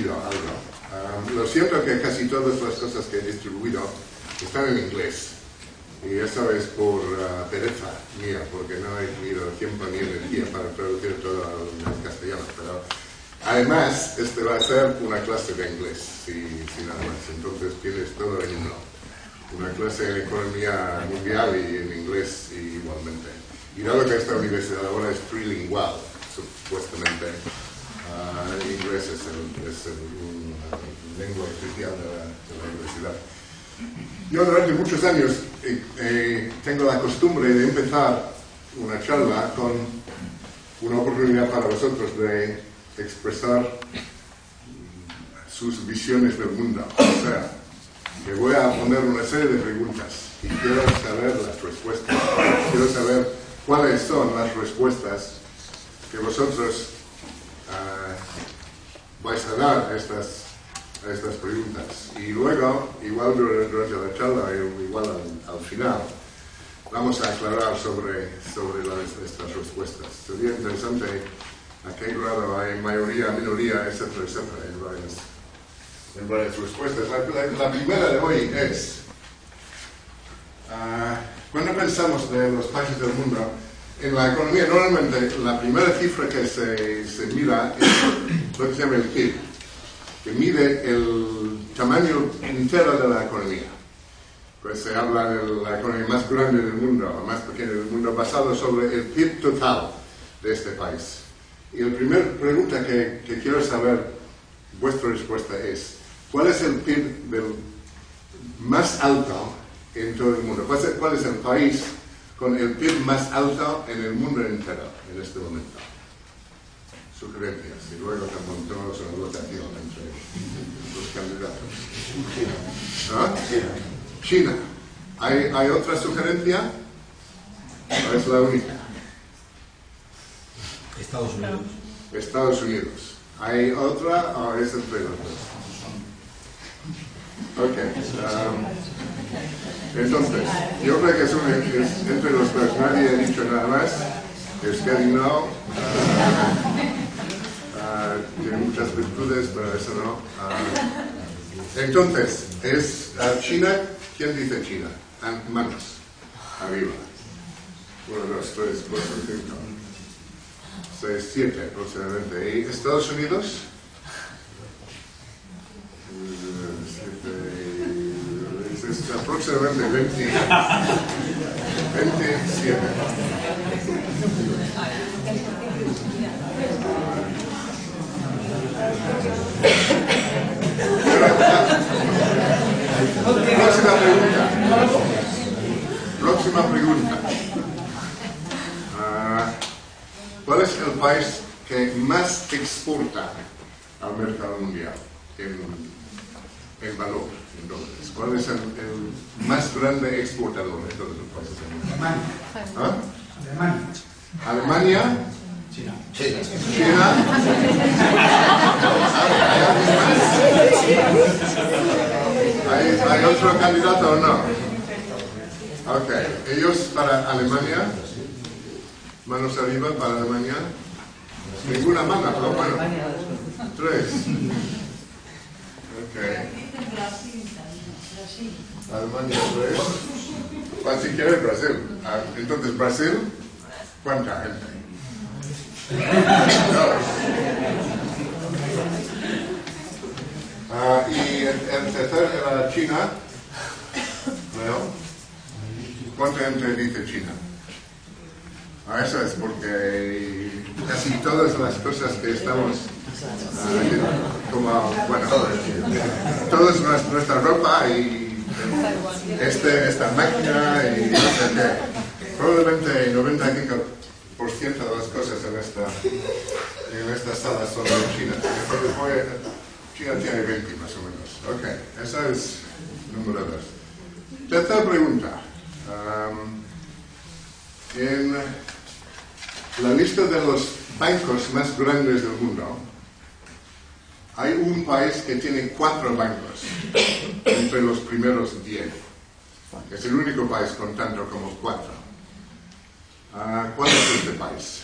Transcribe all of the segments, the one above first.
distribuido algo. Um, lo siento que casi todas las cosas que he distribuido están en inglés. Y eso es por uh, pereza mía, porque no he tenido tiempo ni energía para traducir todo al castellano. Pero además, este va a ser una clase de inglés, si, si nada más. Entonces tienes todo en uno. Una clase en economía mundial y en inglés igualmente. Y dado que esta universidad ahora es trilingual, supuestamente, uh, inglés es, el, es el, una lengua oficial de la, de la universidad. Yo durante muchos años eh, eh, tengo la costumbre de empezar una charla con una oportunidad para vosotros de expresar sus visiones del mundo. O sea, que voy a poner una serie de preguntas y quiero saber las respuestas. Quiero saber cuáles son las respuestas que vosotros uh, vais a dar estas estas preguntas. Y luego, igual durante la charla, igual al, al final, vamos a aclarar sobre, sobre las, estas respuestas. Sería interesante a qué grado hay mayoría, minoría, etcétera, etcétera, en varias, en varias respuestas. La, la, la, primera de hoy es, uh, cuando pensamos de los países del mundo, en la economía normalmente la primera cifra que se, se mira es lo que se llama el PIB que mide el tamaño entero de la economía. Pues se habla de la economía más grande del mundo, o más pequeña del mundo, basado sobre el PIB total de este país. Y la primera pregunta que, que quiero saber, vuestra respuesta es, ¿cuál es el PIB del más alto en todo el mundo? ¿Cuál es, ¿Cuál es el país con el PIB más alto en el mundo entero en este momento? sugerencias y luego se montó una votación entre los candidatos. China. ¿Hay, ¿Hay otra sugerencia? ¿O es la única? Estados Unidos. Estados Unidos. ¿Hay otra o es entre los dos? Ok. Um, entonces, yo creo que es, es, entre los dos. Nadie ha dicho nada más. Es getting now. Uh, tiene muchas virtudes, pero eso no. Uh, entonces, es uh, China. ¿Quién dice China? Manos. Arriba. Uno, dos, tres, cuatro, cinco. Seis, siete aproximadamente. ¿Y Estados Unidos? Siete, es aproximadamente 20, 27. Próxima pregunta. Próxima pregunta. Uh, ¿Cuál es el país que más exporta al mercado mundial en, en valor, en dólares? ¿Cuál es el, el, más grande exportador de todos los países? Alemania. ¿Ah? Alemania. Alemania. China. China. China. ¿Hay, ¿Hay otro candidato o no? Ok. ¿Ellos para Alemania? ¿Manos arriba para Alemania? Ninguna mano, pero bueno. Tres. Ok. Alemania tres. Pues si quiere Brasil. Ah, Entonces, Brasil, ¿cuánta gente? Ah, y el, tercer era China. Leo. ¿Cuánta gente dice China? Eso es porque casi todas las cosas que estamos ah, como, bueno, toda nuestra ropa y este, esta máquina y no sé qué. Probablemente el 95% de las cosas en esta, en esta sala son de China. China tiene 20 más o menos. Ok, esa es número 2. Tercera pregunta. Um, en la lista de los bancos más grandes del mundo, hay un país que tiene cuatro bancos entre los primeros diez. Es el único país con tanto como cuatro. Uh, ¿Cuál es este país?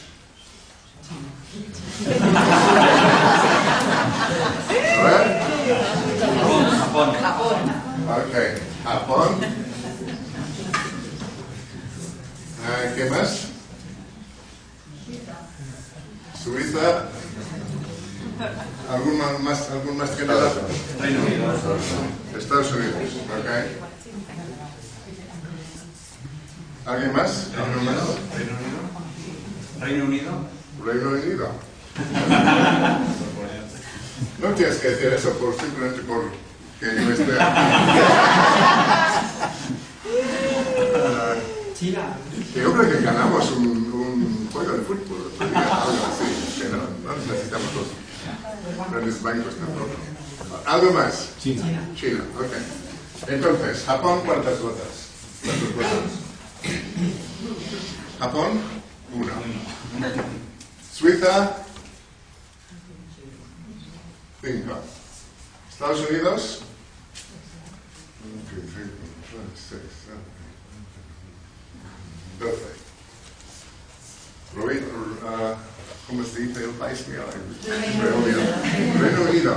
Japón. Japón. Ok, Japón. Ah, ¿Qué más? Algún más candidato? Reino Unido. Estados Unidos, ok. ¿Alguien más? ¿Alguien más? Reino Unido. Reino Unido. No tienes que decir eso por, simplemente por que yo esté aquí. China. que yo creo que ganamos un, un juego de fútbol, algo así, no necesitamos los grandes bancos tampoco. ¿Algo más? China. China, ok. Entonces, Japón, ¿cuántas votos? ¿Cuántos votos? Japón, uno. Suiza, cinco. Estados Unidos, dos, doce. ¿Cómo se dice el país mío? Reino Unido. Reino Unido.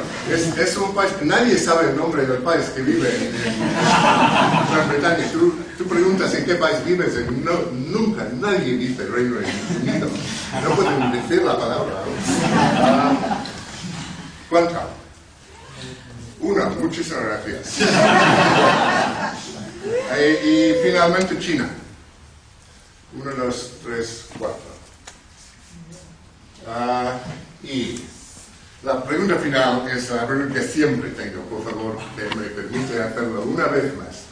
Es, un país, nadie sabe el nombre del país que vive en, Gran Bretaña. Tú, preguntas en qué país vives, y no, nunca nadie dice Reino Unido. No pueden decir la palabra. Ah, ¿Cuánto? Una, muchísimas gracias. Eh, y finalmente China. Uno, dos, tres, cuatro. Ah, y la pregunta final es la pregunta que siempre tengo, por favor, me permite hacerlo una vez más.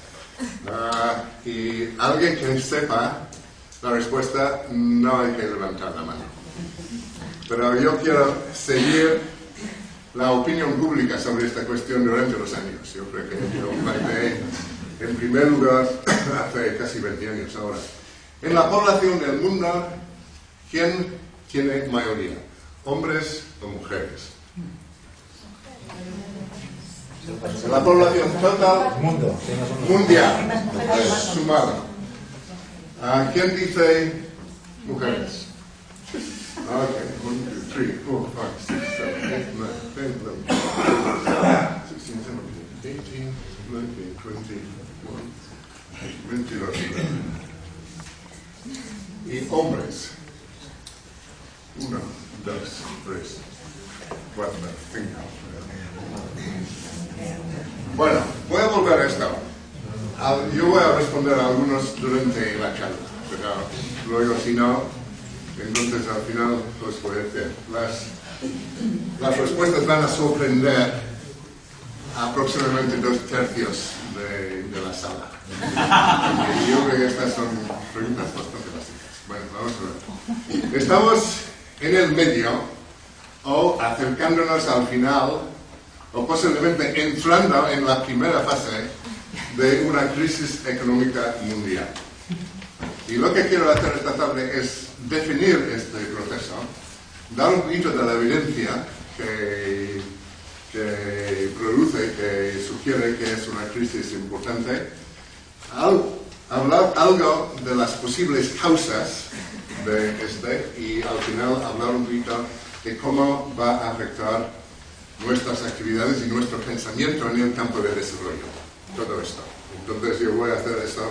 Ah, y alguien que sepa la respuesta, no hay que levantar la mano. Pero yo quiero seguir la opinión pública sobre esta cuestión durante los años. Yo creo que yo planteé en primer lugar hace casi 20 años ahora. En la población del mundo, ¿quién tiene mayoría? ¿Hombres o mujeres? La población total mundial, sumado. Ah, ¿Quién dice mujeres? Ok, 1, 2, 3, 4, 5, 6, 7, 8, 9, 10, 11, 12, 16, 17, 18, 19, 20, 21, 22. Y hombres. 1, 2, 3, 4, 5. Bueno, voy a volver a esto. Al- Yo voy a responder a algunos durante la charla, pero luego si no, entonces al final os voy a decir. Las, las respuestas van a sorprender aproximadamente dos tercios de, de la sala. Yo creo que estas son preguntas bastante básicas. Bueno, vamos a ver. Estamos en el medio o acercándonos al final o posiblemente entrando en la primera fase de una crisis económica mundial. Y lo que quiero hacer esta tarde es definir este proceso, dar un poquito de la evidencia que, que produce, que sugiere que es una crisis importante, al- hablar algo de las posibles causas de este y al final hablar un poquito de cómo va a afectar nuestras actividades y nuestro pensamiento en el campo de desarrollo. Todo esto. Entonces yo voy a hacer esto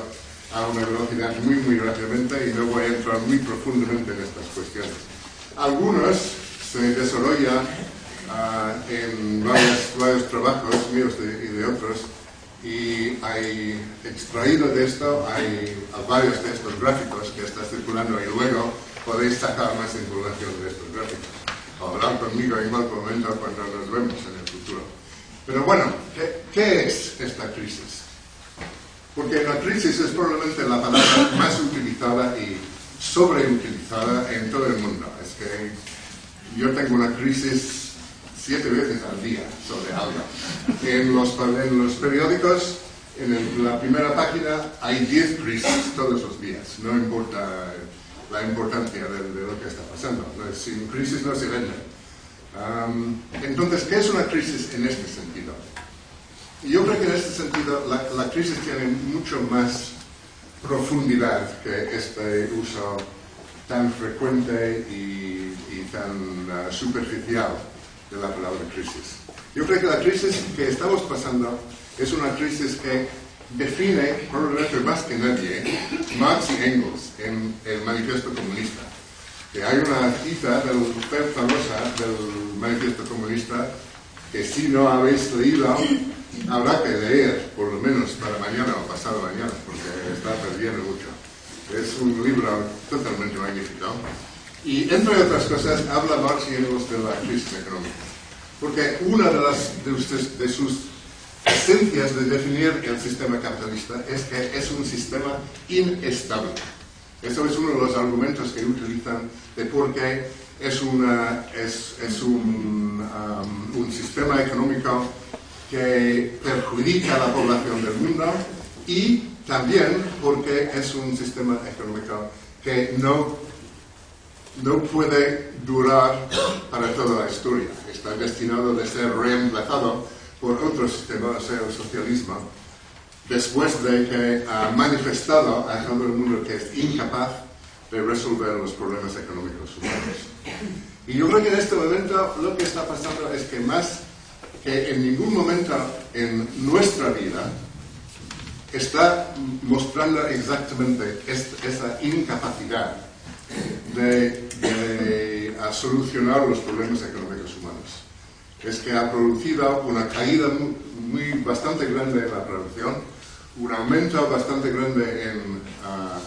a una velocidad muy, muy rápidamente y no voy a entrar muy profundamente en estas cuestiones. Algunos se desarrollan ah, en varios, varios trabajos míos de- y de otros y hay extraído de esto, hay varios de estos gráficos que está circulando y luego podéis sacar más información de estos gráficos. O hablar conmigo en cualquier momento cuando nos vemos en el futuro. Pero bueno, ¿qué, qué es esta crisis? Porque la crisis es probablemente la palabra más utilizada y sobreutilizada en todo el mundo. Es que yo tengo una crisis siete veces al día sobre algo. En los, en los periódicos, en el- la primera página, hay 10 crisis todos los días. No importa la importancia de, de lo que está pasando. Sin crisis no se vende. Am, entonces, ¿qué es una crisis en este sentido? Yo creo que en este sentido la, la crisis tiene mucho más profundidad que este uso tan frecuente y, y tan ah, superficial de la palabra crisis. Yo creo que la crisis que estamos pasando es una crisis que define, probablemente más que nadie, Marx y Engels en el Manifiesto Comunista. Que hay una cita del, famosa del Manifiesto Comunista que si no habéis leído, habrá que leer, por lo menos para mañana o pasado mañana, porque está perdiendo mucho. Es un libro totalmente magnífico. Y entre otras cosas, habla Marx y Engels de la crisis económica. Porque una de, las, de, sus esencias de definir el sistema capitalista es que es un sistema inestable. Eso es uno de los argumentos que utilizan de por qué es, una, es, es un, um, un sistema económico que perjudica a la población del mundo y también porque es un sistema económico que no, no puede durar para toda la historia. Está destinado a ser reemplazado por otro sistema, o sea, el socialismo, después de que ha manifestado a todo el mundo que es incapaz de resolver los problemas económicos humanos. Y yo creo que en este momento lo que está pasando es que más que en ningún momento en nuestra vida está mostrando exactamente est- esa incapacidad de, de, a solucionar los problemas económicos humanos. Es que ha producido una caída muy, muy bastante grande en la producción, un aumento bastante grande en, ah,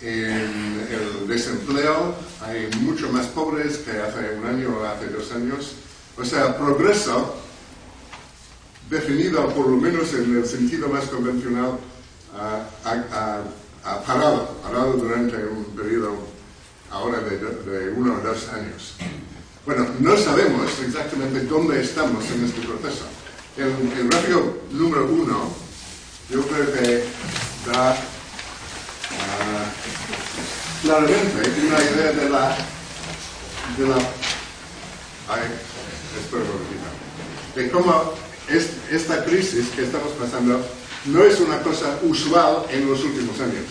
en el desempleo, hay mucho más pobres que hace un año o hace dos años. O sea, progreso definido por lo menos en el sentido más convencional, ha, ha parado, parado durante un periodo ahora de, de uno o dos años. Bueno, no sabemos exactamente dónde estamos en este proceso. El, el gráfico número uno, yo creo que da ah, claramente una idea de la, de la Ay, un momentito. De cómo es- esta crisis que estamos pasando no es una cosa usual en los últimos años.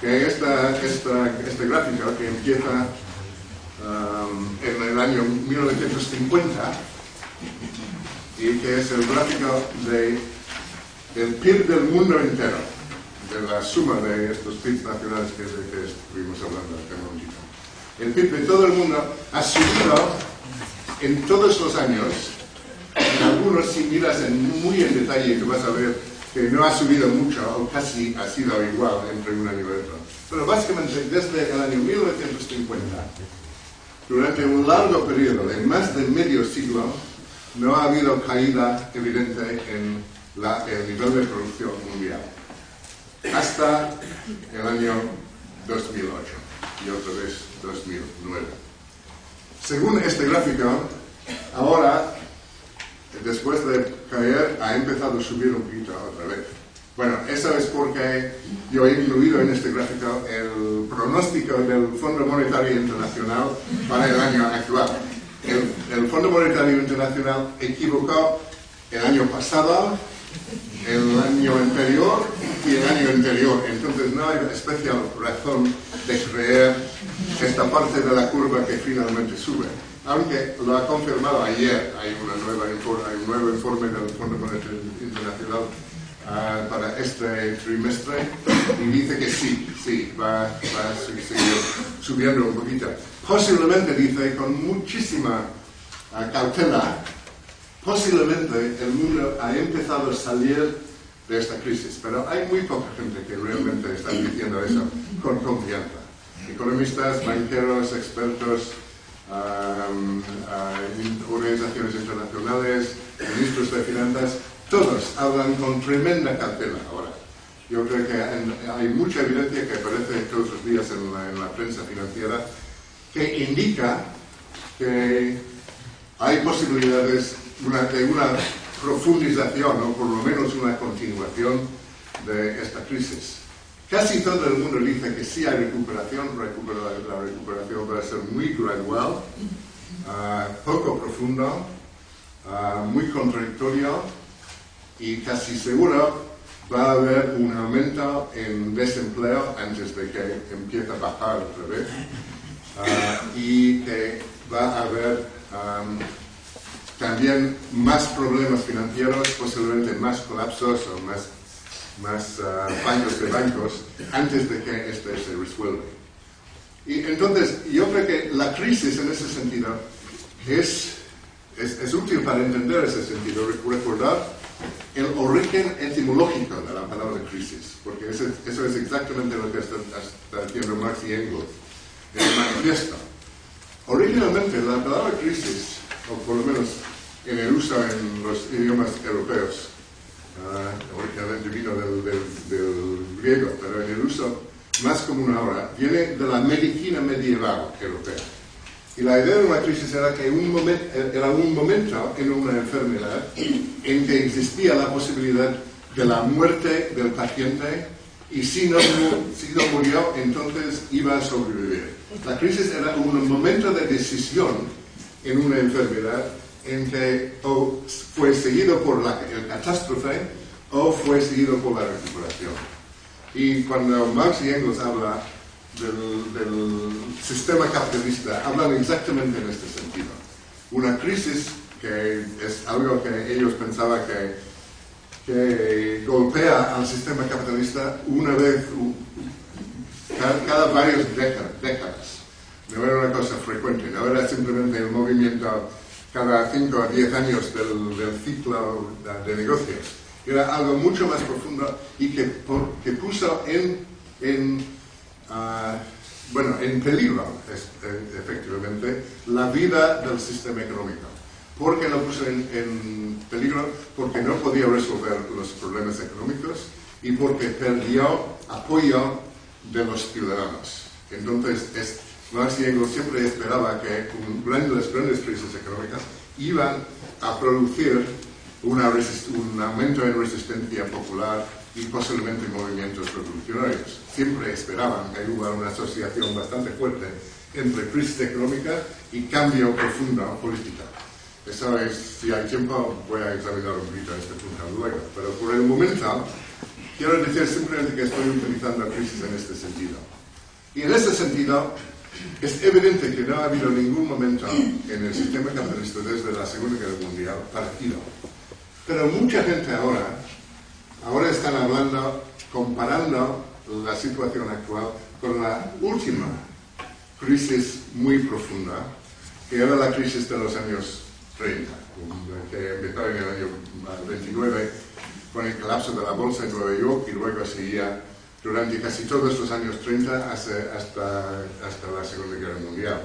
Que esta, esta- este gráfico que empieza um, en el año 1950 y que es el gráfico de, PIB del mundo entero, de la suma de estos PIBs nacionales que, que estuvimos hablando hace un momentito. El PIB de todo el mundo ha subido en todos los años, en algunos si miras en- muy en detalle, tú vas a ver que no ha subido mucho o casi ha sido igual entre un año y otro. Pero básicamente desde el año 1950, durante un largo periodo de más de medio siglo, no ha habido caída evidente en la- el nivel de producción mundial. Hasta el año 2008 y otra vez 2009. Según este gráfico, ahora, después de caer, ha empezado a subir un poquito otra vez. Bueno, eso es porque yo he incluido en este gráfico el pronóstico del Fondo Monetario Internacional para el año actual. El, el Fondo Monetario Internacional equivocó el año pasado, el año anterior y el año anterior. Entonces no hay especial razón de creer esta parte de la curva que finalmente sube. Aunque lo ha confirmado ayer, hay, una nueva hay un nuevo informe del Fondo Monetario Internacional ah, para este trimestre y dice que sí, sí, va, va a seguir subiendo un poquito. Posiblemente, dice, con muchísima ah, cautela, posiblemente el mundo ha empezado a salir de esta crisis, pero hay muy poca gente que realmente está diciendo eso con confianza. Economistas, banqueros, expertos, in- organizaciones internacionales, ministros de finanzas, todos hablan con tremenda cautela ahora. Yo creo que hay mucha evidencia que aparece todos los días en la, en la prensa financiera que indica que hay posibilidades una- de una profundización o por lo menos una continuación de esta crisis. Casi todo el mundo dice que sí hay recuperación, recupera- la recuperación va a ser muy gradual, ah, poco profundo, ah, muy contradictorio y casi seguro va a haber un aumento en desempleo antes de que empiece a bajar otra vez ah, y que va a haber am, también más problemas financieros, posiblemente más colapsos o más, más ah, fallos de bancos antes de que este se resuelva. Y entonces yo creo que la crisis en ese sentido es es, útil para entender ese sentido, recordar el origen etimológico de la palabra crisis, porque eso, es exactamente lo que está, haciendo Marx y Engels en el manifiesto. Originalmente la palabra crisis, o por lo menos en el uso en los idiomas europeos, uh, originalmente vino del, del, griego, pero en el uso más común ahora, viene de la medicina medieval europea. Y la idea de crisis era que un era un momento en una enfermedad en que existía la posibilidad de la muerte del paciente y si no, si no murió, entonces iba a sobrevivir. La crisis era un momento de decisión en una enfermedad en que o fue seguido por la catástrofe o fue seguido por la recuperación. Y cuando Marx y Engels hablan del, sistema capitalista, hablan exactamente en este sentido. Una crisis que es algo que ellos pensaban que, que golpea al sistema capitalista una vez, cada, cada varias décadas. No era una cosa frecuente, no era simplemente el movimiento cada 5 o 10 años del, ciclo de, negocios. Era algo mucho más profundo y que, que puso en, en uh, bueno, en peligro, efectivamente, la vida del sistema económico. ¿Por qué lo puso en, en, peligro? Porque no podía resolver los problemas económicos y porque perdió apoyo de los ciudadanos. Entonces, es, Marx y Engels siempre esperaba que un, las grandes crisis económicas iban a producir una un aumento en resistencia popular y posiblemente movimientos revolucionarios. Siempre esperaban que hubiera una asociación bastante fuerte entre crisis económica y cambio profundo político. Eso es, si hay tiempo, voy a examinar un poquito este punto luego. Pero por el momento, quiero decir simplemente que estoy utilizando la crisis en este sentido. Y en ese sentido, es evidente que no ha habido ningún momento en el sistema capitalista desde la Segunda Guerra Mundial parecido. Pero mucha gente ahora, ahora están hablando, comparando la situación actual con la última crisis muy profunda, que era la crisis de los años 30, que empezó en el año 29 con el colapso de la bolsa en Nueva York y luego seguía durante casi todos los años 30 hasta, hasta, la Segunda Guerra Mundial.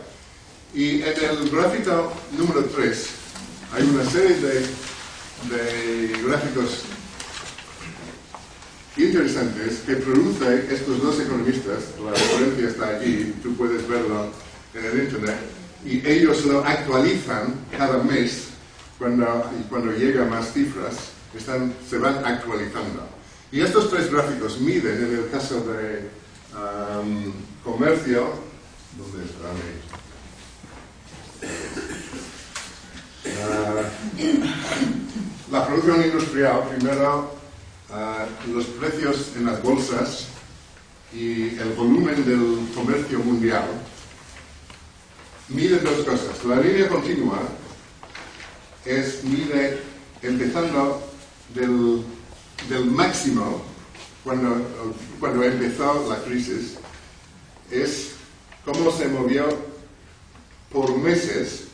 Y en el gráfico número 3 hay una serie de, de gráficos interesantes que producen estos dos economistas, la referencia está allí, tú puedes verlo en el internet, y ellos lo actualizan cada mes cuando, cuando llegan más cifras, están, se van actualizando. Y estos tres gráficos miden, en el caso de comercio, ¿dónde está uh, la producción industrial, primero ah, los precios en las bolsas y el volumen del comercio mundial, miden dos cosas. La línea continua es mide empezando del del máximo cuando, cuando empezó la crisis es cómo se movió por meses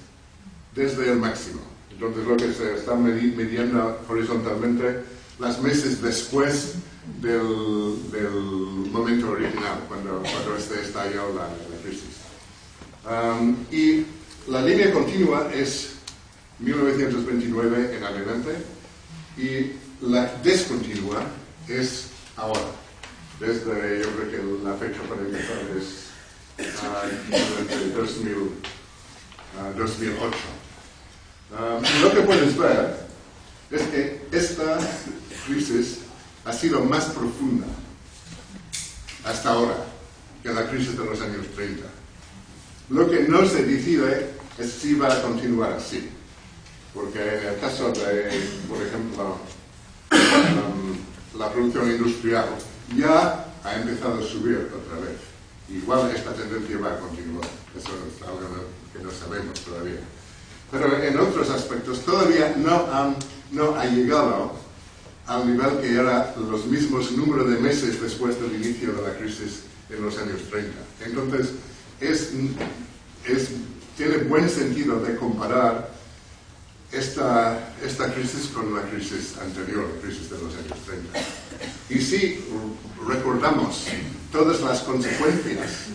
desde el máximo. Entonces lo que se está midiendo horizontalmente las meses después del, del momento original, cuando, cuando este estalló la, la crisis. Um, y la línea continua es 1929 en adelante y la descontinua es ahora. Desde, yo creo que la fecha para empezar es uh, 2000, 2008. lo que puedes ver es que esta crisis ha sido más profunda hasta ahora que la crisis de los años 30. Lo que no se decide es si va a continuar así. Porque en el caso de, por ejemplo, la producción industrial ya ha empezado a subir otra vez. Igual esta tendencia va a continuar. Eso es algo que no sabemos todavía. Pero en otros aspectos todavía no, han, no ha llegado al nivel que era los mismos números de meses después del inicio de la crisis en los años 30. Entonces, es, es, tiene buen sentido de comparar esta, esta crisis con la crisis anterior, la crisis de los años 30. Y si recordamos todas las consecuencias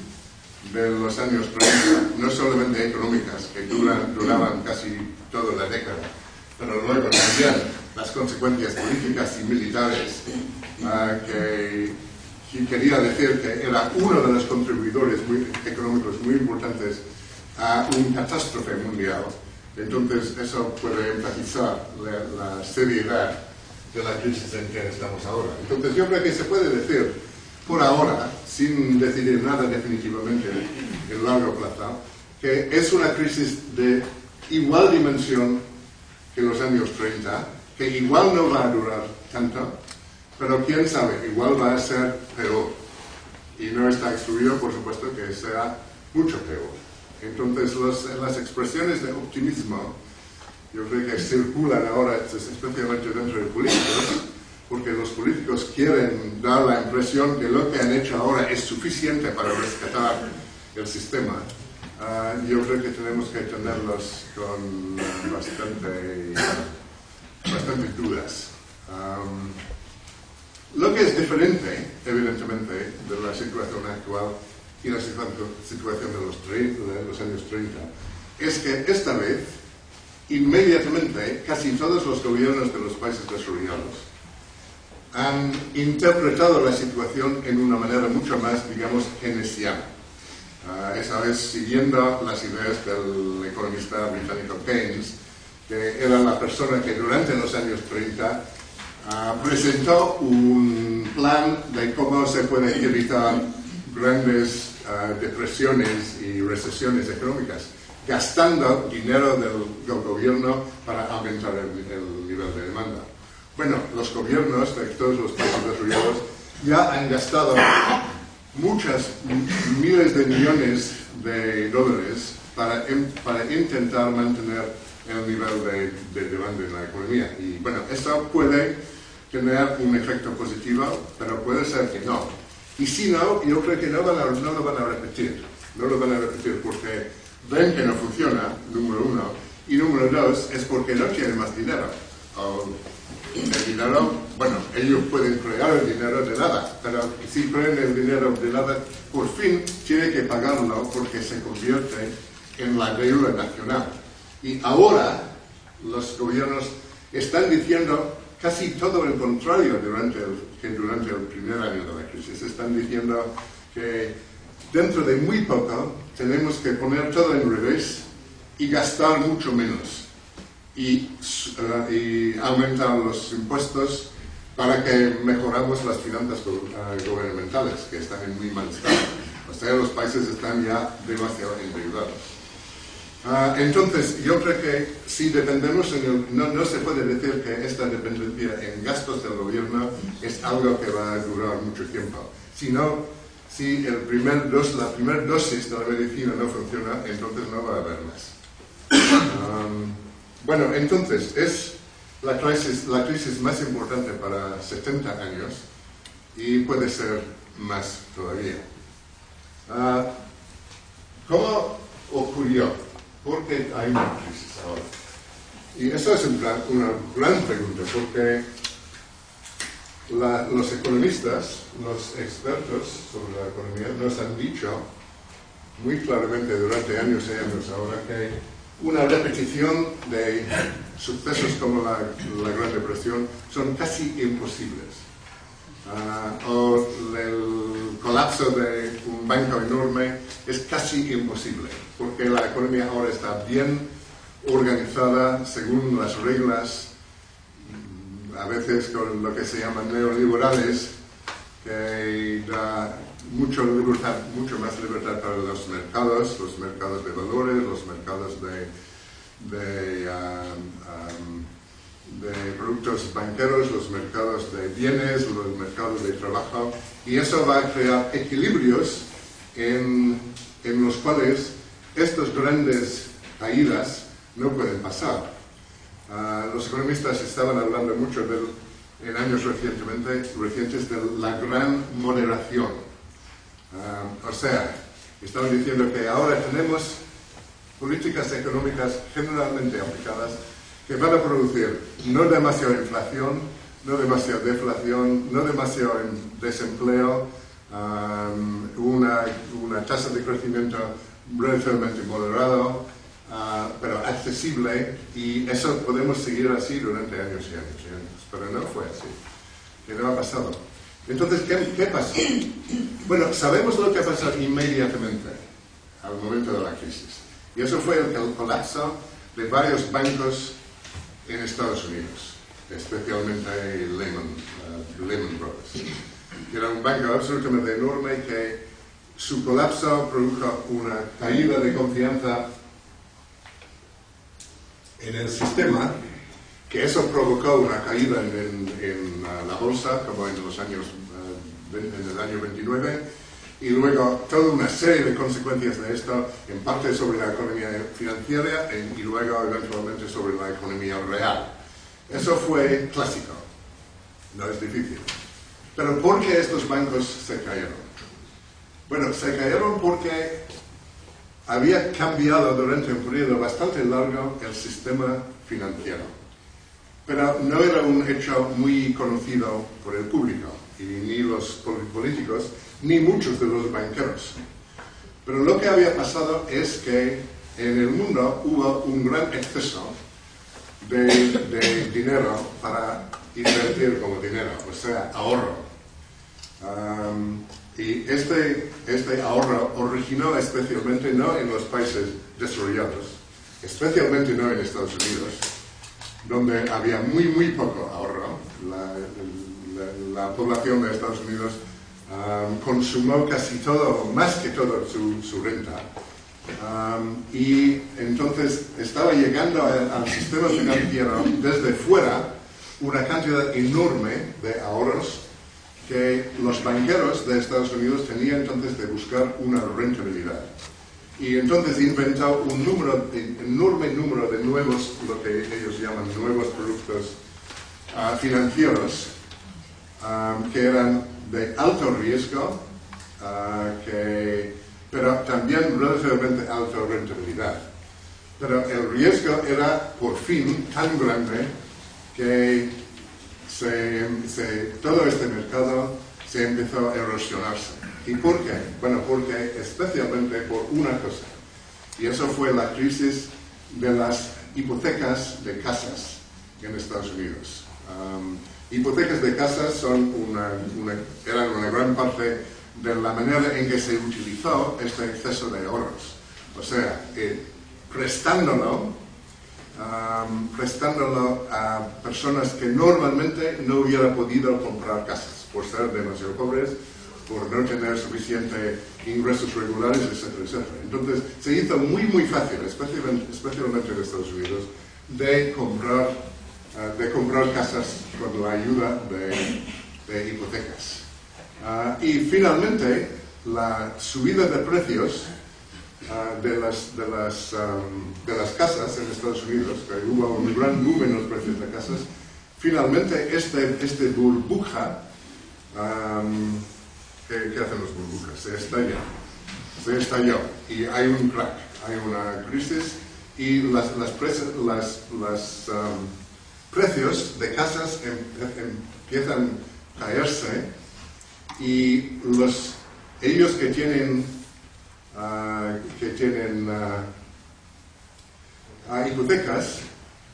de los años 30, no solamente económicas, que duran, duraban casi toda la década, pero luego también las consecuencias políticas y militares, uh, que, que, quería decir que era uno de los contribuidores muy, económicos muy importantes a una catástrofe mundial. Entonces eso puede enfatizar la, la seriedad de la crisis en que estamos ahora. Entonces yo creo que se puede decir, por ahora, sin decidir nada definitivamente en largo plazo, que es una crisis de igual dimensión que los años 30, que igual no va a durar tanto, pero quién sabe, igual va a ser peor. Y no está excluido, por supuesto, que sea mucho peor. Entonces, los, las expresiones de optimismo, yo creo que circulan ahora, especialmente dentro de políticos, porque los políticos quieren dar la impresión que lo que han hecho ahora es suficiente para rescatar el sistema. Uh, yo creo que tenemos que tenerlos con bastante, bastantes dudas. Um, lo que es diferente, evidentemente, de la situación actual y la situación de los, de los años 30, es que esta vez, inmediatamente, casi todos los gobiernos de los países desarrollados han interpretado la situación en una manera mucho más, digamos, keynesiana. Uh, esa vez siguiendo las ideas del economista británico Keynes, que era la persona que durante los años 30 uh, presentó un plan de cómo se puede evitar grandes uh, depresiones y recesiones económicas, gastando dinero del, del gobierno para aumentar el, el, nivel de demanda. Bueno, los gobiernos de todos los países desarrollados ya han gastado muchas miles de millones de dólares para, para intentar mantener el nivel de, de demanda en la economía. Y bueno, esto puede tener un efecto positivo, pero puede ser que no. Y si no, yo creo que no, van a, no lo van a repetir. No lo van a repetir porque ven que no funciona, número uno. Y número dos, es porque no tienen más dinero. O el dinero, bueno, ellos pueden crear el dinero de nada, pero si crean el dinero de nada, por fin tiene que pagarlo porque se convierte en la deuda nacional. Y ahora los gobiernos están diciendo casi todo el contrario durante que durante el primer año de la crisis. Están diciendo que dentro de muy poco tenemos que poner todo en revés y gastar mucho menos y, y aumentar los impuestos para que mejoramos las finanzas uh, gubernamentales, que están en muy mal estado. O sea, los países están ya demasiado endeudados. Uh, entonces, yo creo que si dependemos, en el, no, no, se puede decir que esta dependencia en gastos del gobierno es algo que va a durar mucho tiempo, sino si el primer dos, la primera dosis de la medicina no funciona, entonces no va a haber más. Um, bueno, entonces, es la crisis, la crisis más importante para 70 años y puede ser más todavía. Uh, ¿Cómo ocurrió? ¿Por qué hay una crisis ahora? Y eso es una, gran pregunta, porque los economistas, los expertos sobre la economía, nos han dicho muy claramente durante años y años ahora que una repetición de sucesos como la Gran Depresión son casi imposibles. Uh, o el colapso de un banco enorme es casi imposible, porque la economía ahora está bien organizada según las reglas, a veces con lo que se llaman neoliberales, que da mucho, mucho más libertad para los mercados, los mercados de valores, los mercados de, um, um, de productos banqueros, los mercados de bienes, los mercados de trabajo, y eso va a crear equilibrios en, en los cuales estas grandes caídas no pueden pasar. Uh, los economistas estaban hablando mucho del, en años recientemente, recientes de la gran moderación. Uh, o sea, estaban diciendo que ahora tenemos políticas económicas generalmente aplicadas que van a producir no demasiada inflación, no demasiada deflación, no demasiado desempleo, um, una, una, tasa de crecimiento relativamente moderado, uh, pero accesible, y eso podemos seguir así durante años y años y años. Pero no fue así. ¿Qué no ha pasado? Entonces, ¿qué, qué pasó? Bueno, sabemos lo que pasó inmediatamente al momento de la crisis. Y eso fue el colapso de varios bancos en Estados Unidos, especialmente Lehman, uh, Lehman Brothers. Era un banco absolutamente enorme que su colapso produjo una caída de confianza en el sistema, que eso provocó una caída en, en, la bolsa, como en los años, uh, en el año 29, y luego toda una serie de consecuencias de esto, en parte sobre la economía financiera y luego eventualmente sobre la economía real. Eso fue clásico, no es difícil. Pero ¿por qué estos bancos se cayeron? Bueno, se cayeron porque había cambiado durante un periodo bastante largo el sistema financiero. Pero no era un hecho muy conocido por el público y ni los políticos ni muchos de los banqueros. Pero lo que había pasado es que en el mundo hubo un gran exceso de, dinero para invertir como dinero, o sea, ahorro. y este, este ahorro originó especialmente no en los países desarrollados, especialmente no en Estados Unidos, donde había muy, muy poco ahorro. Población de Estados Unidos um, consumó casi todo, más que todo su, renta. Um, y entonces estaba llegando al, sistema financiero desde fuera una cantidad enorme de ahorros que los banqueros de Estados Unidos tenían entonces de buscar una rentabilidad. Y entonces inventó un número, enorme número de nuevos, lo que ellos llaman nuevos productos uh, financieros, um, que eran de alto riesgo, ah, pero también relativamente alta rentabilidad. Pero el riesgo era por fin tan grande que todo este mercado se empezó a erosionarse. ¿Y por qué? Bueno, porque especialmente por una cosa, y eso fue la crisis de las hipotecas de casas en Estados Unidos. Hipotecas de casas son una, eran una gran parte de la manera en que se utilizó este exceso de ahorros. O sea, eh, prestándolo, prestándolo a personas que normalmente no hubieran podido comprar casas por ser demasiado pobres, por no tener suficiente ingresos regulares, etcétera, etcétera. Entonces, se hizo muy, muy fácil, especialmente, especialmente en Estados Unidos, de comprar de comprar casas con la ayuda de, hipotecas. Eh, y finalmente, la subida de precios eh, de, las, de, las, de las casas en Estados Unidos, que hubo un gran boom en los precios de casas, finalmente este, este burbuja, ¿qué, hacen los burbujas? Se estalla, se estalló y hay un crack, hay una crisis y las, las, las, las precios de casas em, em, empiezan a caerse y los, ellos que tienen, uh, que tienen uh, hipotecas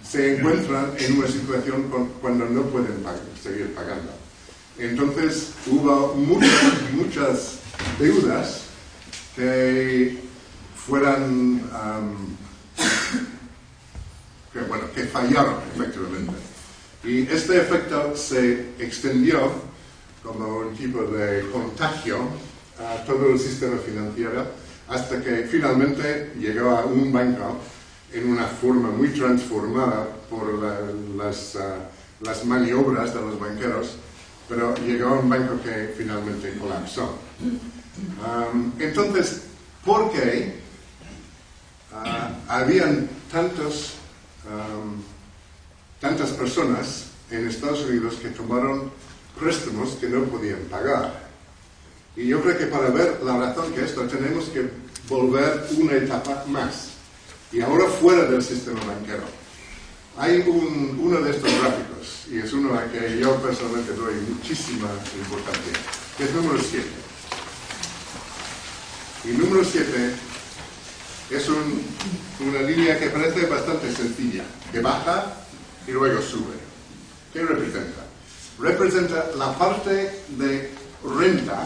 se encuentran en una situación cuando no pueden seguir pagando. Entonces hubo muchas, muchas deudas que fueran que, bueno, que fallaron efectivamente. Y este efecto se extendió como un tipo de contagio a todo el sistema financiero hasta que finalmente llegó a un banco en una forma muy transformada por las, ah, las maniobras de los banqueros, pero llegó a un banco que finalmente colapsó. entonces, ¿por qué uh, habían tantos tantas personas en Estados Unidos que tomaron préstamos que no podían pagar. Y yo creo que para ver la razón que esto tenemos que volver una etapa más. Y ahora fuera del sistema banquero. Hay un- uno de estos gráficos, y es uno a que yo personalmente doy muchísima importancia, que es número 7. Y número 7 es un- una línea que parece bastante sencilla, que baja y luego sube. ¿Qué representa? Representa la parte de renta,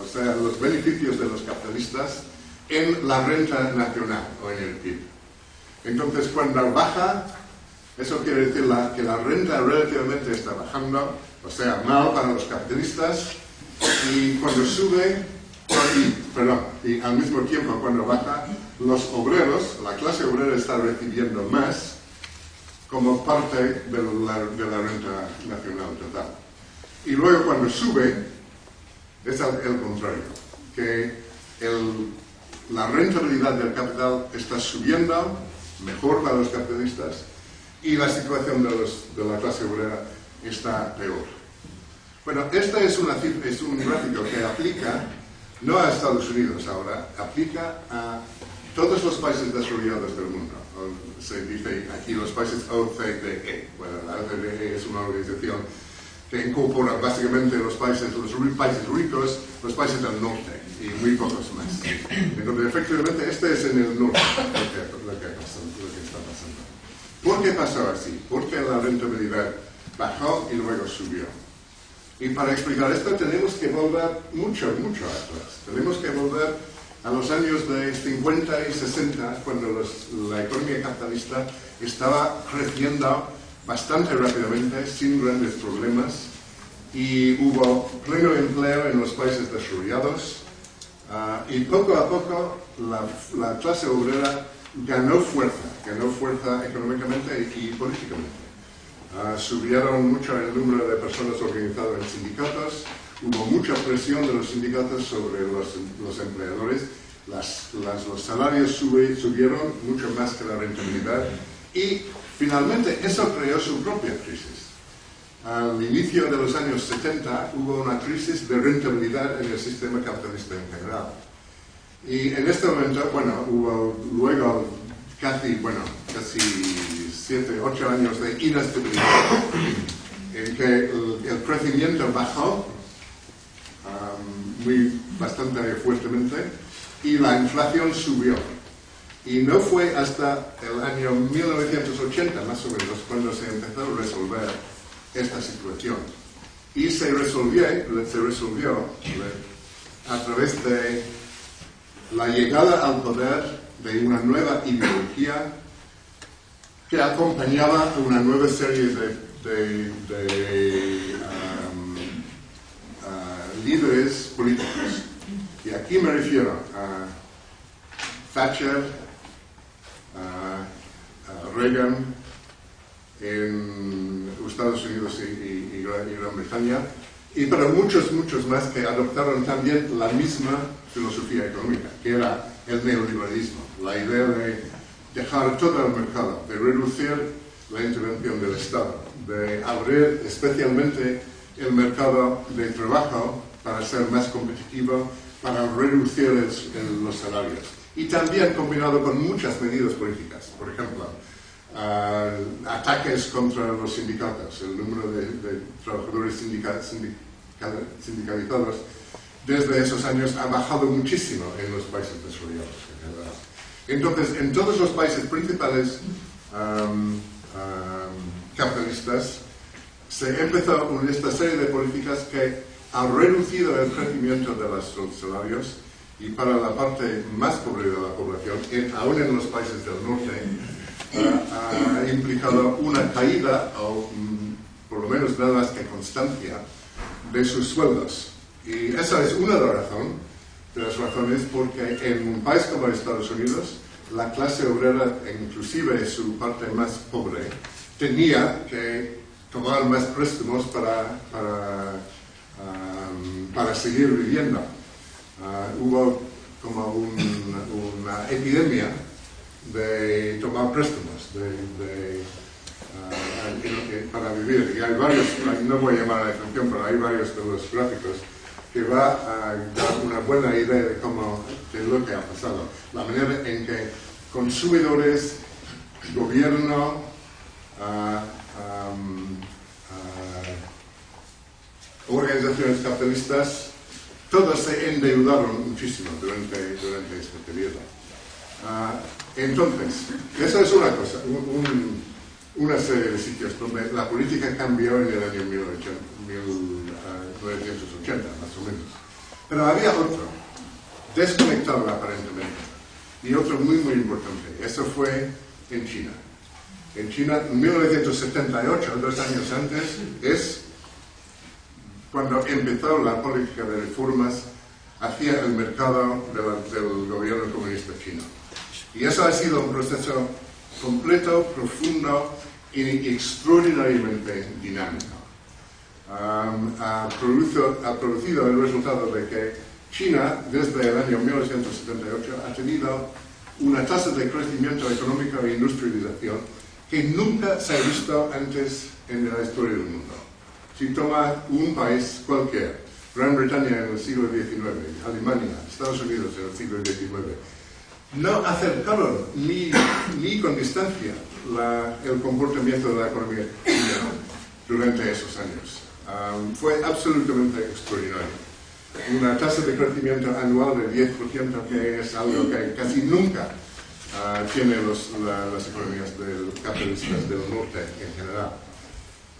o sea, los beneficios de los capitalistas en la renta nacional o en el PIB. Entonces, cuando baja, eso quiere decir la- que la renta relativamente está bajando, o sea, mal para los capitalistas, y cuando sube, perdón, y al mismo tiempo cuando baja, los obreros, la clase obrera está recibiendo más como parte de la, de la renta nacional total. Y luego cuando sube, es el contrario, que el- la rentabilidad del capital está subiendo, mejor para los capitalistas, y la situación de, los- de la clase obrera está peor. Bueno, este es, una es un gráfico que aplica no a Estados Unidos ahora, aplica a todos los países desarrollados del mundo. Se dice aquí los países OCDE. Bueno, la OCDE es una organización que incorpora básicamente los países, los países ricos, los países del norte y muy pocos más. Entonces, efectivamente, este es en el norte lo que, lo que lo que está pasando. ¿Por qué pasó así? Porque la rentabilidad bajó y luego subió. Y para explicar esto tenemos que volver mucho, mucho atrás. Tenemos que volver a los años de 50 y 60, cuando los- la economía capitalista estaba creciendo bastante rápidamente, sin grandes problemas, y hubo pleno empleo en los países desarrollados, ah, y poco a poco la, la clase obrera ganó fuerza, ganó fuerza económicamente y políticamente. Ah, subieron mucho el número de personas organizadas en sindicatos, hubo mucha presión de los sindicatos sobre los, los empleadores, las- las- los salarios sube- subieron mucho más que la rentabilidad y finalmente eso creó su propia crisis. Al inicio de los años 70 hubo una crisis de rentabilidad en el sistema capitalista en general. Y en este momento, bueno, hubo luego casi, bueno, casi siete, ocho años de inestabilidad, en que el crecimiento bajó am, muy bastante fuertemente y la inflación subió. Y no fue hasta el año 1980, más o menos, cuando se empezó a resolver esta situación. Y se resolvió, se resolvió a través de la llegada al poder de una nueva ideología que acompañaba una nueva serie de, de- de, um, líderes políticos. Y aquí me refiero a Thatcher, a, Reagan en Estados Unidos y, y Gran Bretaña, y para muchos, muchos más que adoptaron también la misma filosofía económica, que era el neoliberalismo, la idea de dejar todo al mercado, de reducir la intervención del Estado, de abrir especialmente el mercado de trabajo para ser más competitivo, para reducir el- el- los salarios. Y también combinado con muchas medidas políticas, por ejemplo, ah, ataques contra los sindicatos, el número de, de trabajadores sindica- sindical- sindicalizados desde esos años ha bajado muchísimo en los países desarrollados. Entonces, en todos los países principales am, am, capitalistas, se empezó una- esta serie de políticas que han reducido el crecimiento de los salarios y para la parte más pobre de la población, en- aún en los países del norte, ah, ha implicado una caída, o mm, por lo menos nada más que constancia, de sus sueldos. Y esa es una de las razones, de las razones porque en un país como Estados Unidos, la clase obrera, inclusive su parte más pobre, tenía que tomar más préstamos para, para, am, para seguir viviendo. Ah, hubo como un- una epidemia de tomar préstamos ah, para vivir. Y hay varios, no voy a llamar la atención, pero hay varios de los gráficos que va a dar una buena idea de cómo, de lo que ha pasado. La manera en que consumidores, gobierno, organizaciones capitalistas, todas se endeudaron muchísimo durante, durante este periodo. Ah, entonces, esa es una cosa, una serie de sitios donde la política cambió en el año 1980, más o menos. Pero había otro, desconectado aparentemente, y otro muy, muy importante. Eso fue en China. En China, en 1978, dos años antes, es cuando empezó la política de reformas hacia el mercado del gobierno comunista chino. Y eso ha sido un proceso completo, profundo y extraordinariamente dinámico. ha, producido, ha, producido, el resultado de que China, desde el año 1978, ha tenido una tasa de crecimiento económico e industrialización que nunca se ha visto antes en la historia del mundo. Si toma un país cualquiera, Gran Bretaña en el siglo XIX, Alemania, Estados Unidos en el siglo XIX, no acercaron ni, ni con distancia el comportamiento de la economía durante esos años. fue absolutamente extraordinario. Una tasa de crecimiento anual de 10%, que es algo que casi nunca uh, tienen las economías del, capitalistas del norte en general.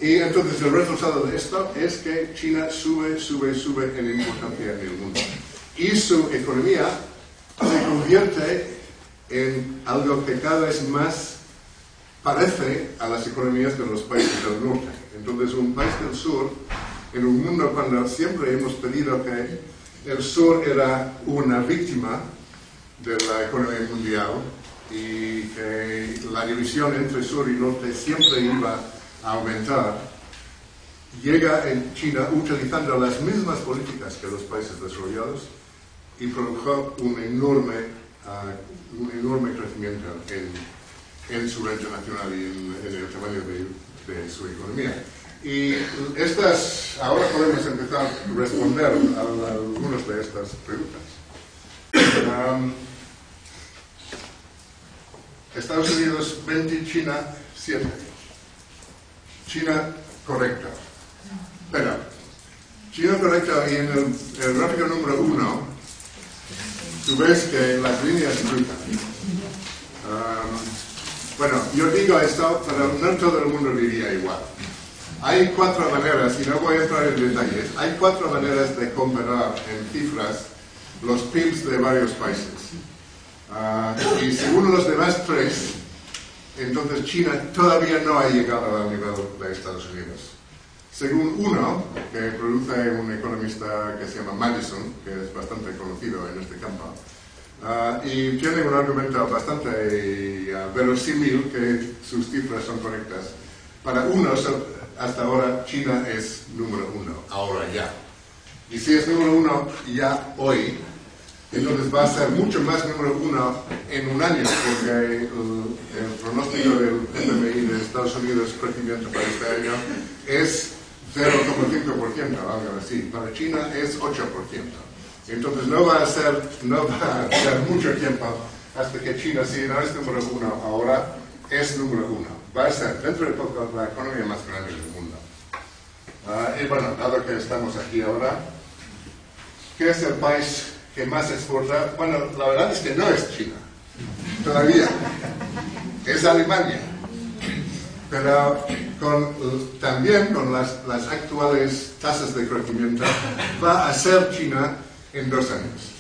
Y entonces el resultado de esto es que China sube, sube, sube en importancia en el mundo. Y su economía se convierte en algo que cada vez más parece a las economías de los países del norte. Entonces un país del sur, en un mundo cuando siempre hemos pedido que el sur era una víctima de la economía mundial y que la división entre sur y norte siempre iba aumentar, llega en China utilizando las mismas políticas que los países desarrollados y produjo un enorme, uh, un enorme crecimiento en, en, su renta nacional y en, el tamaño de, su economía. Y estas, ahora podemos empezar a responder a, algunas de estas preguntas. Estados Unidos 20, China 7. China correcta. Pero, China correcta y en el, gráfico número 1, tú ves que las líneas cruzan. Um, bueno, yo digo esto, pero no todo el mundo diría igual. Hay cuatro maneras, y no voy a entrar en detalles, hay cuatro maneras de comparar en cifras los PIBs de varios países. Uh, y según los demás tres, entonces China todavía no ha llegado al nivel de Estados Unidos. Según uno, que produce un economista que se llama Madison, que es bastante conocido en este campo, uh, y tiene un argumento bastante uh, verosímil que sus cifras son correctas. Para unos, hasta ahora, China es número uno, ahora ya. Y si es número uno ya hoy, entonces va a ser mucho más número uno en un año, porque el, pronóstico del FMI de Estados Unidos crecimiento para este año es 0,5%, algo así. Para China es 8%. Entonces no va a ser, no va a ser mucho tiempo hasta que China, si no es número uno ahora, es número uno. Va a ser dentro de poco la economía más grande del mundo. Uh, y bueno, dado que estamos aquí ahora, ¿qué es el país que más exporta, bueno, la verdad es que no es China, todavía, es Alemania. Pero con, también con las, las, actuales tasas de crecimiento va a ser China en dos años.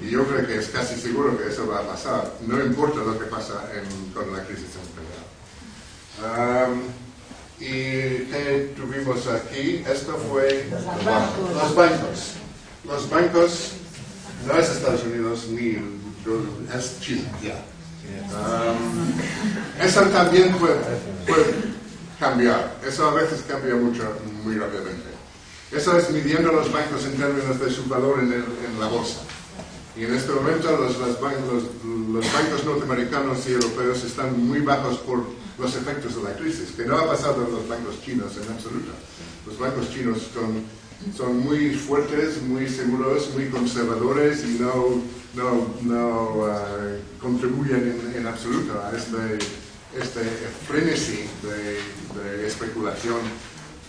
Y yo creo que es casi seguro que eso va a pasar, no importa lo que pasa con la crisis en ¿Y qué tuvimos aquí? Esto fue Los bancos. Los bancos no es Estados Unidos ni es China. Um, eso también puede, cambiar. Eso a veces cambia mucho, muy rápidamente. Eso es midiendo los bancos en términos de su valor en, en la bolsa. Y en este momento los, los, los, bancos norteamericanos y europeos están muy bajos por los efectos de la crisis, que no ha pasado en los bancos chinos en absoluto. Los bancos chinos con son muy fuertes, muy seguros, muy conservadores y no, no, no uh, contribuyen en, absoluto a este este frenesí de, de especulación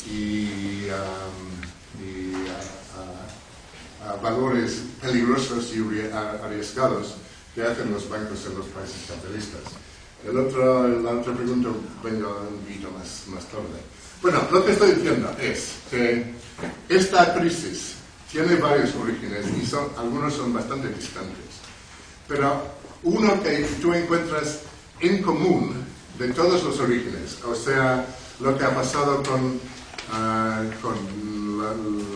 y, um, y a- a valores peligrosos y arriesgados que hacen los bancos en los países capitalistas. El otro, la otra pregunta vengo un poquito más, más tarde. Bueno, lo que estoy diciendo es que esta crisis tiene varios orígenes y son, algunos son bastante distantes. Pero uno que tú encuentras en común de todos los orígenes, o sea, lo que ha pasado con, ah, con la-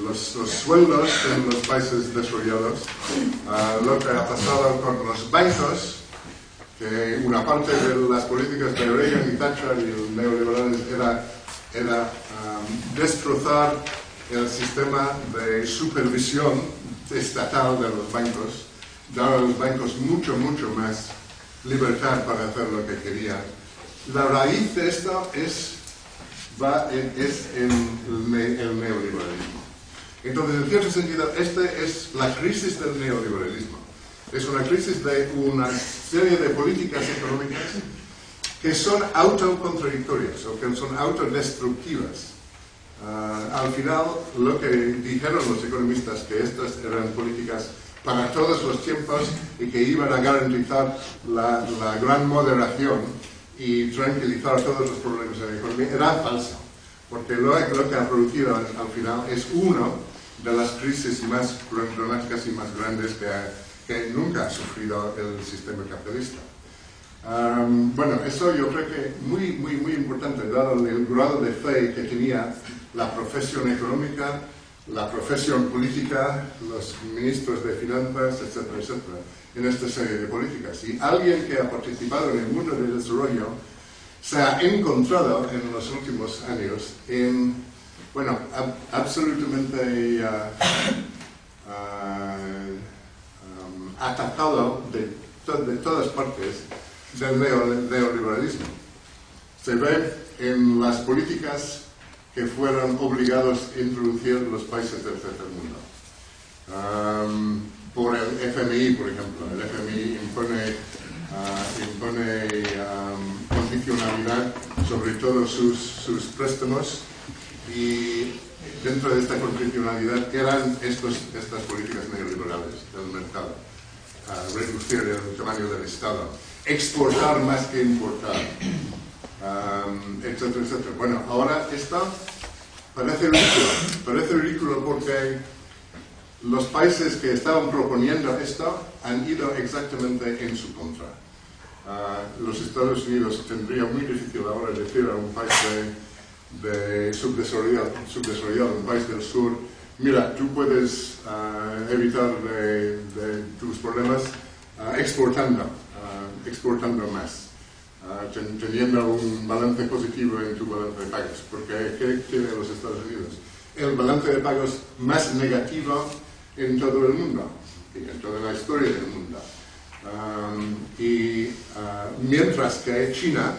los, los sueldos en los países desarrollados, ah, lo que ha pasado con los bancos, que una parte de las políticas de Reagan y Thatcher y los neoliberales era, era um, destrozar el sistema de supervisión estatal de los bancos, dar a los bancos mucho, mucho más libertad para hacer lo que querían. La raíz de esto es, va en, es en el, el neoliberalismo. Entonces, en cierto sentido, esta es la crisis del neoliberalismo. Es una crisis de una serie de políticas económicas que son autocontradictorias o que son autodestructivas. Ah, al final, lo que dijeron los economistas, que estas eran políticas para todos los tiempos y que iban a garantizar la, la gran moderación y tranquilizar todos los problemas de la economía, era falso. Porque lo, lo que ha producido al, al final es una de las crisis más dramáticas y más grandes que, ha- que nunca ha sufrido el sistema capitalista. Am, bueno, eso yo creo que muy, muy, muy importante, dado el grado de fe que tenía la profesión económica, la profesión política, los ministros de finanzas, etcétera, etcétera, en esta serie de políticas. Y alguien que ha participado en el mundo del desarrollo se ha encontrado en los últimos años en, bueno, ab- absolutamente ah, ah, um, atacado de, to- de todas partes del neo- neoliberalismo. Se ve en las políticas que fueron obligados a introducir los países del tercer mundo. Um, por el FMI, por ejemplo. El FMI impone, ah, impone um, condicionalidad sobre todos sus, sus préstamos y dentro de esta condicionalidad eran estos, estas políticas neoliberales del mercado. Ah, reducir el tamaño del Estado, exportar más que importar, um, etcétera, etcétera. Bueno, ahora esto parece ridículo, parece ridículo porque los países que estaban proponiendo esto han ido exactamente en su contra. Ah, los Estados Unidos tendría muy difícil ahora decir a un país de, de subdesarrollado, un país del sur, mira, tú puedes ah, evitar de, tus problemas ah, exportando, exportando más, teniendo un balance positivo en tu balance de pagos, porque ¿qué tienen los Estados Unidos? El balance de pagos más negativo en todo el mundo, en toda la historia del mundo. Um, y ah, mientras que China,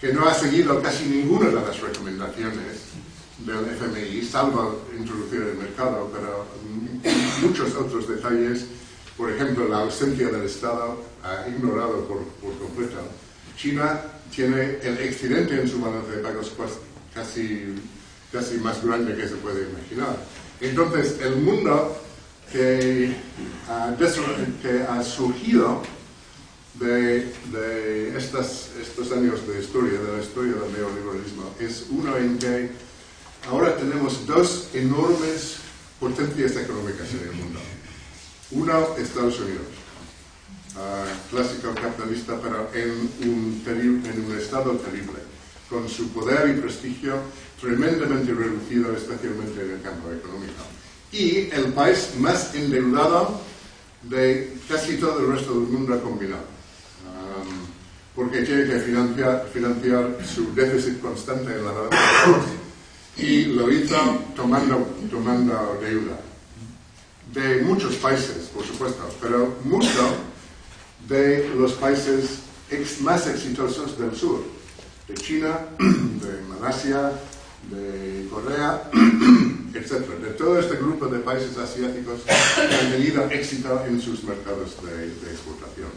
que no ha seguido casi ninguna de las recomendaciones del FMI, salvo introducir el mercado, pero mm, muchos otros detalles, por ejemplo, la ausencia del Estado, ha ignorado por, por completo. China tiene el excedente en su balance de pagos casi, casi más grande que se puede imaginar. Entonces, el mundo que ha, surgido de, de estos años de historia, de la historia del neoliberalismo, es uno en que ahora tenemos dos enormes potencias económicas en el mundo. Uno, Estados Unidos, ah, clásico capitalista, pero en un, en un estado terrible, con su poder y prestigio tremendamente reducido, especialmente en el campo económico. Y el país más endeudado de casi todo el resto del mundo combinado. Um, porque tiene que financiar, financiar su déficit constante en la balanza de pagos. y lo hizo tomando, tomando deuda de muchos países, por supuesto, pero mucho de los países más exitosos del sur, de China, de Malasia, de Corea, etc. De todo este grupo de países asiáticos que han tenido éxito en sus mercados de, de exportación.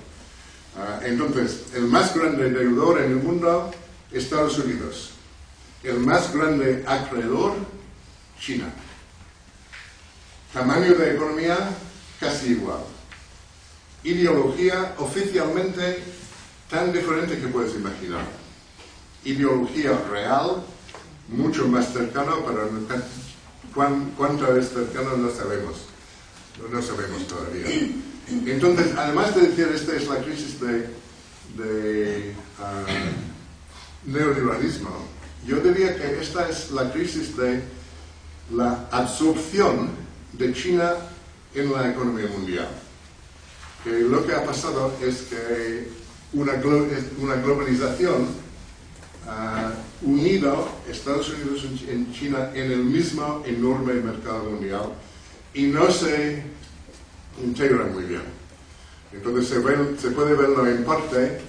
Ah, entonces, el más grande deudor en el mundo, Estados Unidos. El más grande acreedor, China. Tamaño de economía, casi igual. Ideología oficialmente tan diferente que puedes imaginar. Ideología real, mucho más cercano, pero cuánto es cercano no sabemos. No, sabemos todavía. Entonces, además de decir esta es la crisis de, ah, neoliberalismo, yo diría que esta es la crisis de la absorción de China en la economía mundial. Que lo que ha pasado es que una, una globalización ha unido Estados Unidos y China en el mismo enorme mercado mundial y no se integran muy bien. Entonces se, se puede verlo en parte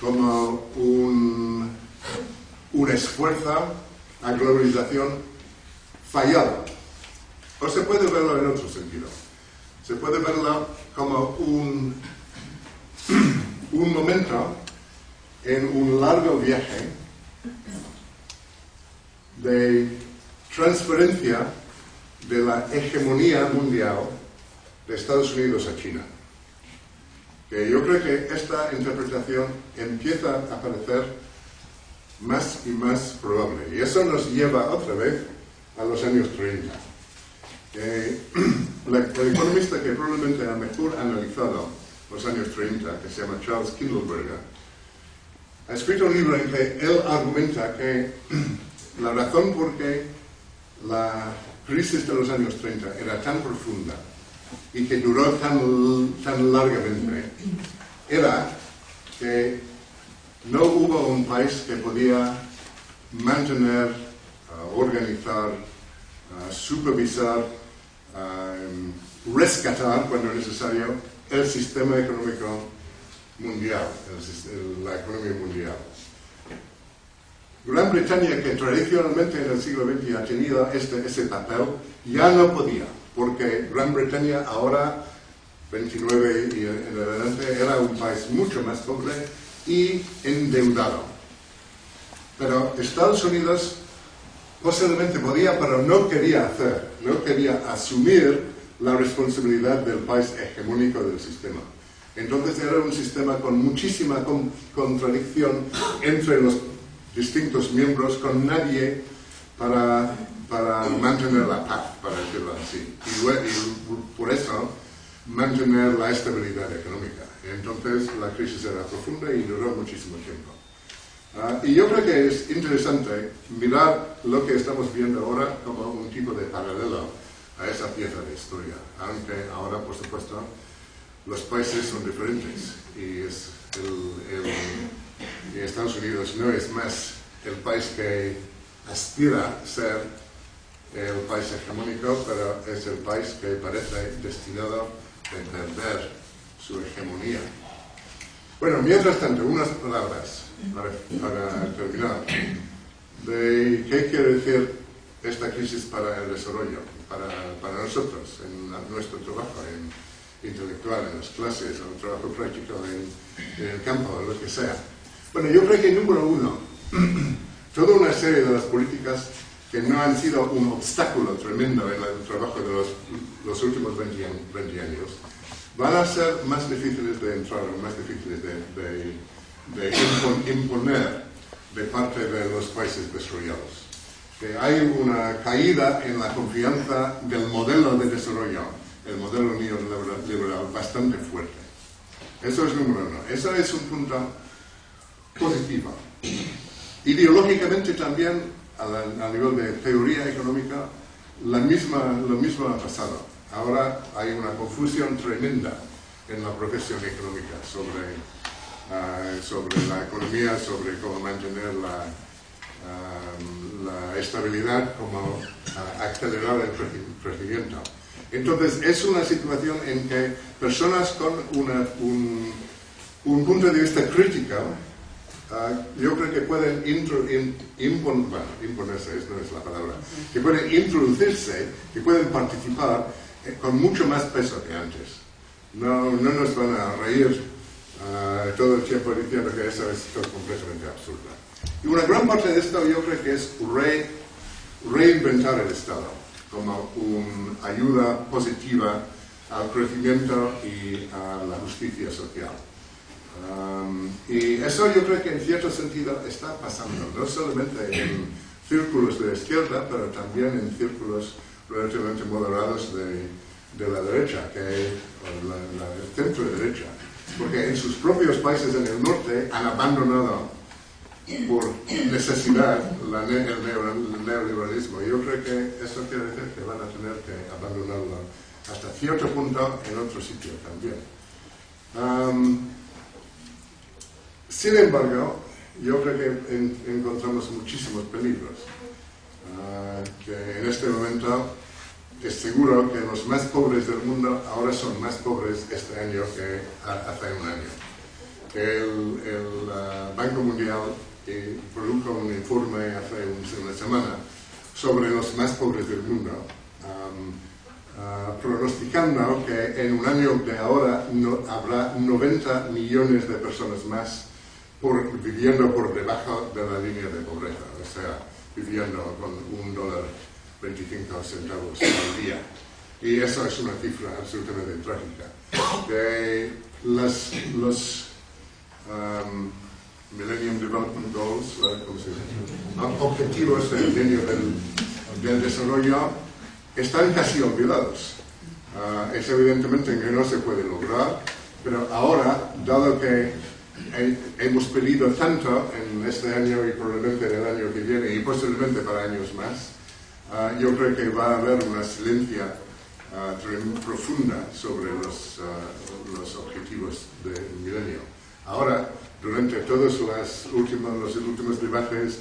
como un, un esfuerzo a globalización fallado. O se puede verlo en otro sentido. Se puede verlo como un, un momento en un largo viaje de transferencia de la hegemonía mundial de Estados Unidos a China. Que yo creo que esta interpretación empieza a parecer más y más probable. Y eso nos lleva otra vez a los años 30. el economista que probablemente ha mejor analizado los años 30, que se llama Charles Kindleberger, ha escrito un libro en que él argumenta que la razón por qué la crisis de los años 30 era tan profunda y que duró tan, tan largamente era que no hubo un país que podía mantener, uh, organizar, supervisar, um, rescatar cuando necesario el sistema económico mundial, la economía mundial. Gran Bretaña, que tradicionalmente en el siglo XX ha tenido este, ese papel, ya no podía, porque Gran Bretaña ahora, 29 y en adelante, era un país mucho más pobre y endeudado. Pero Estados Unidos posiblemente podía, pero no quería hacer, no quería asumir la responsabilidad del país hegemónico del sistema. Entonces era un sistema con muchísima contradicción entre los distintos miembros con nadie para, mantener la paz, para decirlo así. Y, por eso mantener la estabilidad económica. Entonces la crisis era profunda y duró muchísimo tiempo. Ah, y yo creo que es interesante mirar lo que estamos viendo ahora como un tipo de paralelo a esa pieza de historia, aunque ahora, por supuesto, los países son diferentes y es el y Estados Unidos no es más el país que aspira a ser el país hegemónico, pero es el país que parece destinado a perder su hegemonía. Bueno, mientras tanto, unas palabras para, terminar. De qué quiere decir esta crisis para el desarrollo, para, para nosotros, en nuestro trabajo en intelectual, en las clases, en el trabajo práctico en, en el campo, lo que sea. Bueno, yo creo que número uno, toda una serie de las políticas que no han sido un obstáculo tremendo en el trabajo de los, últimos 20, años, van a ser más difíciles de entrar, más difíciles de, imponer de parte de los países desarrollados. Que hay una caída en la confianza del modelo de desarrollo, el modelo neoliberal, bastante fuerte. Eso es número uno. Eso es un punto positiva. Ideológicamente también, a, nivel de teoría económica, la misma, lo mismo ha pasado. Ahora hay una confusión tremenda en la profesión económica sobre, ah, sobre la economía, sobre cómo mantener la, ah, la estabilidad, cómo ah, acelerar el crecimiento. Entonces, es una situación en que personas con una, un, un punto de vista crítico Ah, yo creo que pueden imponerse, esa no es la palabra, que pueden introducirse, que pueden participar eh, con mucho más peso que antes. No, no nos van a reír ah, todo el tiempo diciendo que eso es completamente absurdo. Y una gran parte de esto yo creo que es re- reinventar el Estado como una ayuda positiva al crecimiento y a la justicia social. Y eso yo creo que en cierto sentido está pasando, no solamente en círculos de izquierda, pero también en círculos relativamente moderados de, de la derecha, que o la, la centro derecha, porque en sus propios países en el norte han abandonado por necesidad el, neo- el neoliberalismo. Yo creo que eso quiere decir que van a tener que abandonarlo hasta cierto punto en otro sitio también. Sin embargo, yo creo que en- encontramos muchísimos peligros. Ah, que en este momento es seguro que los más pobres del mundo ahora son más pobres este año que hace un año. El, el, ah, Banco Mundial eh, produjo un informe hace un- una semana sobre los más pobres del mundo, am, ah, pronosticando que en un año de ahora no, habrá 90 millones de personas más por, viviendo por debajo de la línea de pobreza, o sea, viviendo con un dólar 25 centavos al día. Y eso es una cifra absolutamente trágica. Las, los um, Millennium Development Goals, objetivos del del, del desarrollo, están casi olvidados. Ah, es evidentemente que no se puede lograr, pero ahora, dado que he- hemos pedido tanto en este año y probablemente en el año que viene y posiblemente para años más, ah, yo creo que va a haber una silencia trem- profunda sobre los, ah, los objetivos del milenio. Ahora, durante todos las últimas, los últimos debates,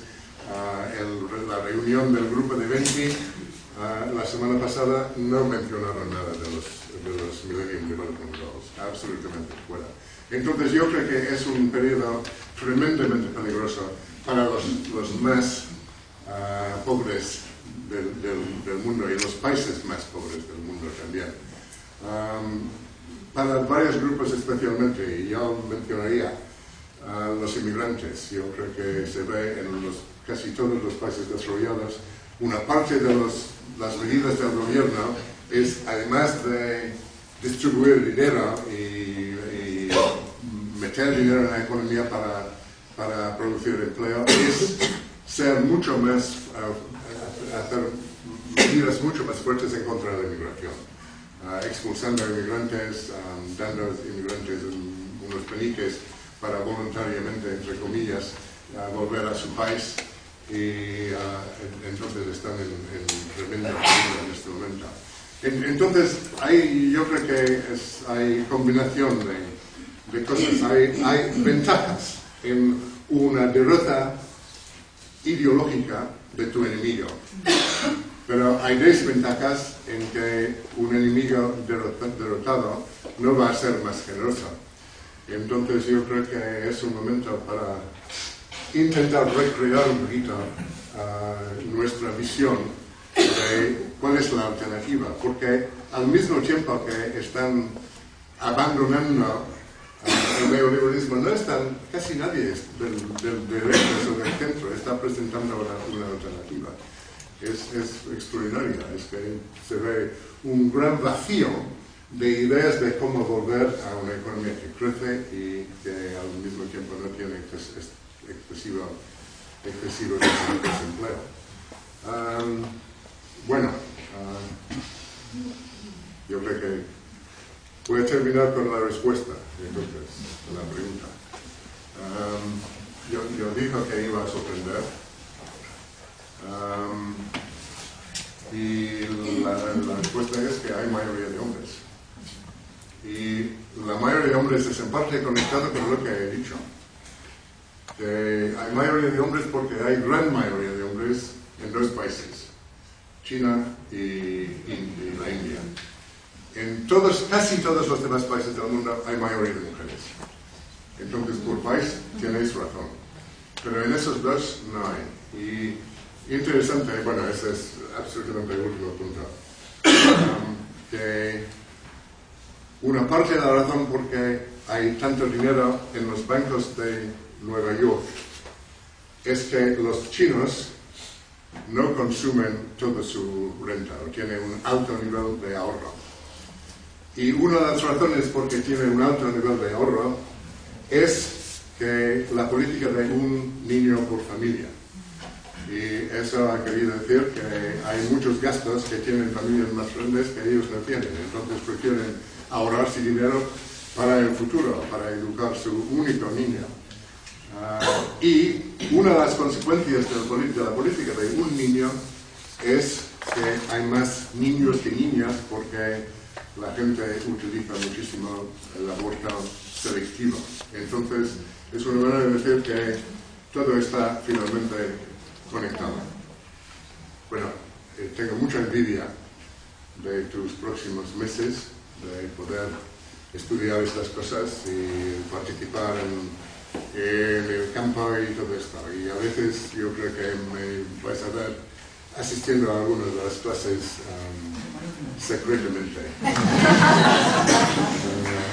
el- la reunión del grupo de 20, ah, la semana pasada no mencionaron nada de los, de los Millennium Development Goals, absolutamente fuera. Entonces yo creo que es un periodo tremendamente peligroso para los, los más ah, pobres del, del- del mundo y los países más pobres del mundo también. Am, para varios grupos especialmente, y yo mencionaría a los inmigrantes. Yo creo que se ve en los- casi todos los países desarrollados. Una parte de los- las medidas del gobierno es, además de distribuir dinero y, y meter dinero en la economía para, para producir empleo, es ser mucho más, eh, hacer medidas mucho más fuertes en contra de la inmigración. Ah, expulsando a inmigrantes, ah, dando a inmigrantes un- unos peniques para voluntariamente, entre comillas, ah, volver a su país y en- entonces están en, en tremenda peligro en este momento. En- entonces, hay, yo creo que es- hay combinación de, de cosas, hay, hay ventajas en una derrota ideológica de tu enemigo. Pero hay desventajas en que un enemigo derrota- derrotado no va a ser más generoso. Entonces yo creo que es un momento para intentar recrear un poquito ah, nuestra visión de cuál es la alternativa, porque al mismo tiempo que están abandonando el neoliberalismo, no están, casi nadie es del, del del centro está presentando una, una alternativa. Es, es extraordinaria, es que se ve un gran vacío de ideas de cómo volver a una economía que crece y que al mismo tiempo no tiene exces- ex- excesivo, excesivo desempleo. Am, bueno, am, yo creo que voy a terminar con la respuesta, entonces, a la pregunta. Yo, yo dijo que iba a sorprender. Am, y la, respuesta es que hay mayoría de hombres. Y la mayoría de hombres es en parte conectado con lo que he dicho. Hay mayoría de hombres porque hay gran mayoría de hombres en dos países, China y- y la India. En todos, casi todos los demás países del mundo hay mayoría de mujeres. Entonces, por país tenéis razón. Pero en esos dos no hay. Y interesante, bueno, ese es absolutamente el último punto. Que una parte de la razón porque hay tanto dinero en los bancos de Nueva York es que los chinos no consumen toda su renta o tienen un alto nivel de ahorro. Y una de las razones por que tienen un alto nivel de ahorro es que la política de un niño por familia. Y eso ha querido decir que hay muchos gastos que tienen familias más grandes que ellos no tienen. Entonces prefieren ahorrarse dinero para el futuro, para educar su único niño. Ah, y una de las consecuencias de la, política de un niño es que hay más niños que niñas porque la gente utiliza muchísimo el aborto selectivo. Entonces, es una manera de decir que todo está finalmente conectado. Bueno, eh, tengo mucha envidia de tus próximos meses, de poder estudiar estas cosas y participar en en el campo y todo esto. Y a veces yo creo que me vais a ver asistiendo a algunas de las clases um, secretamente.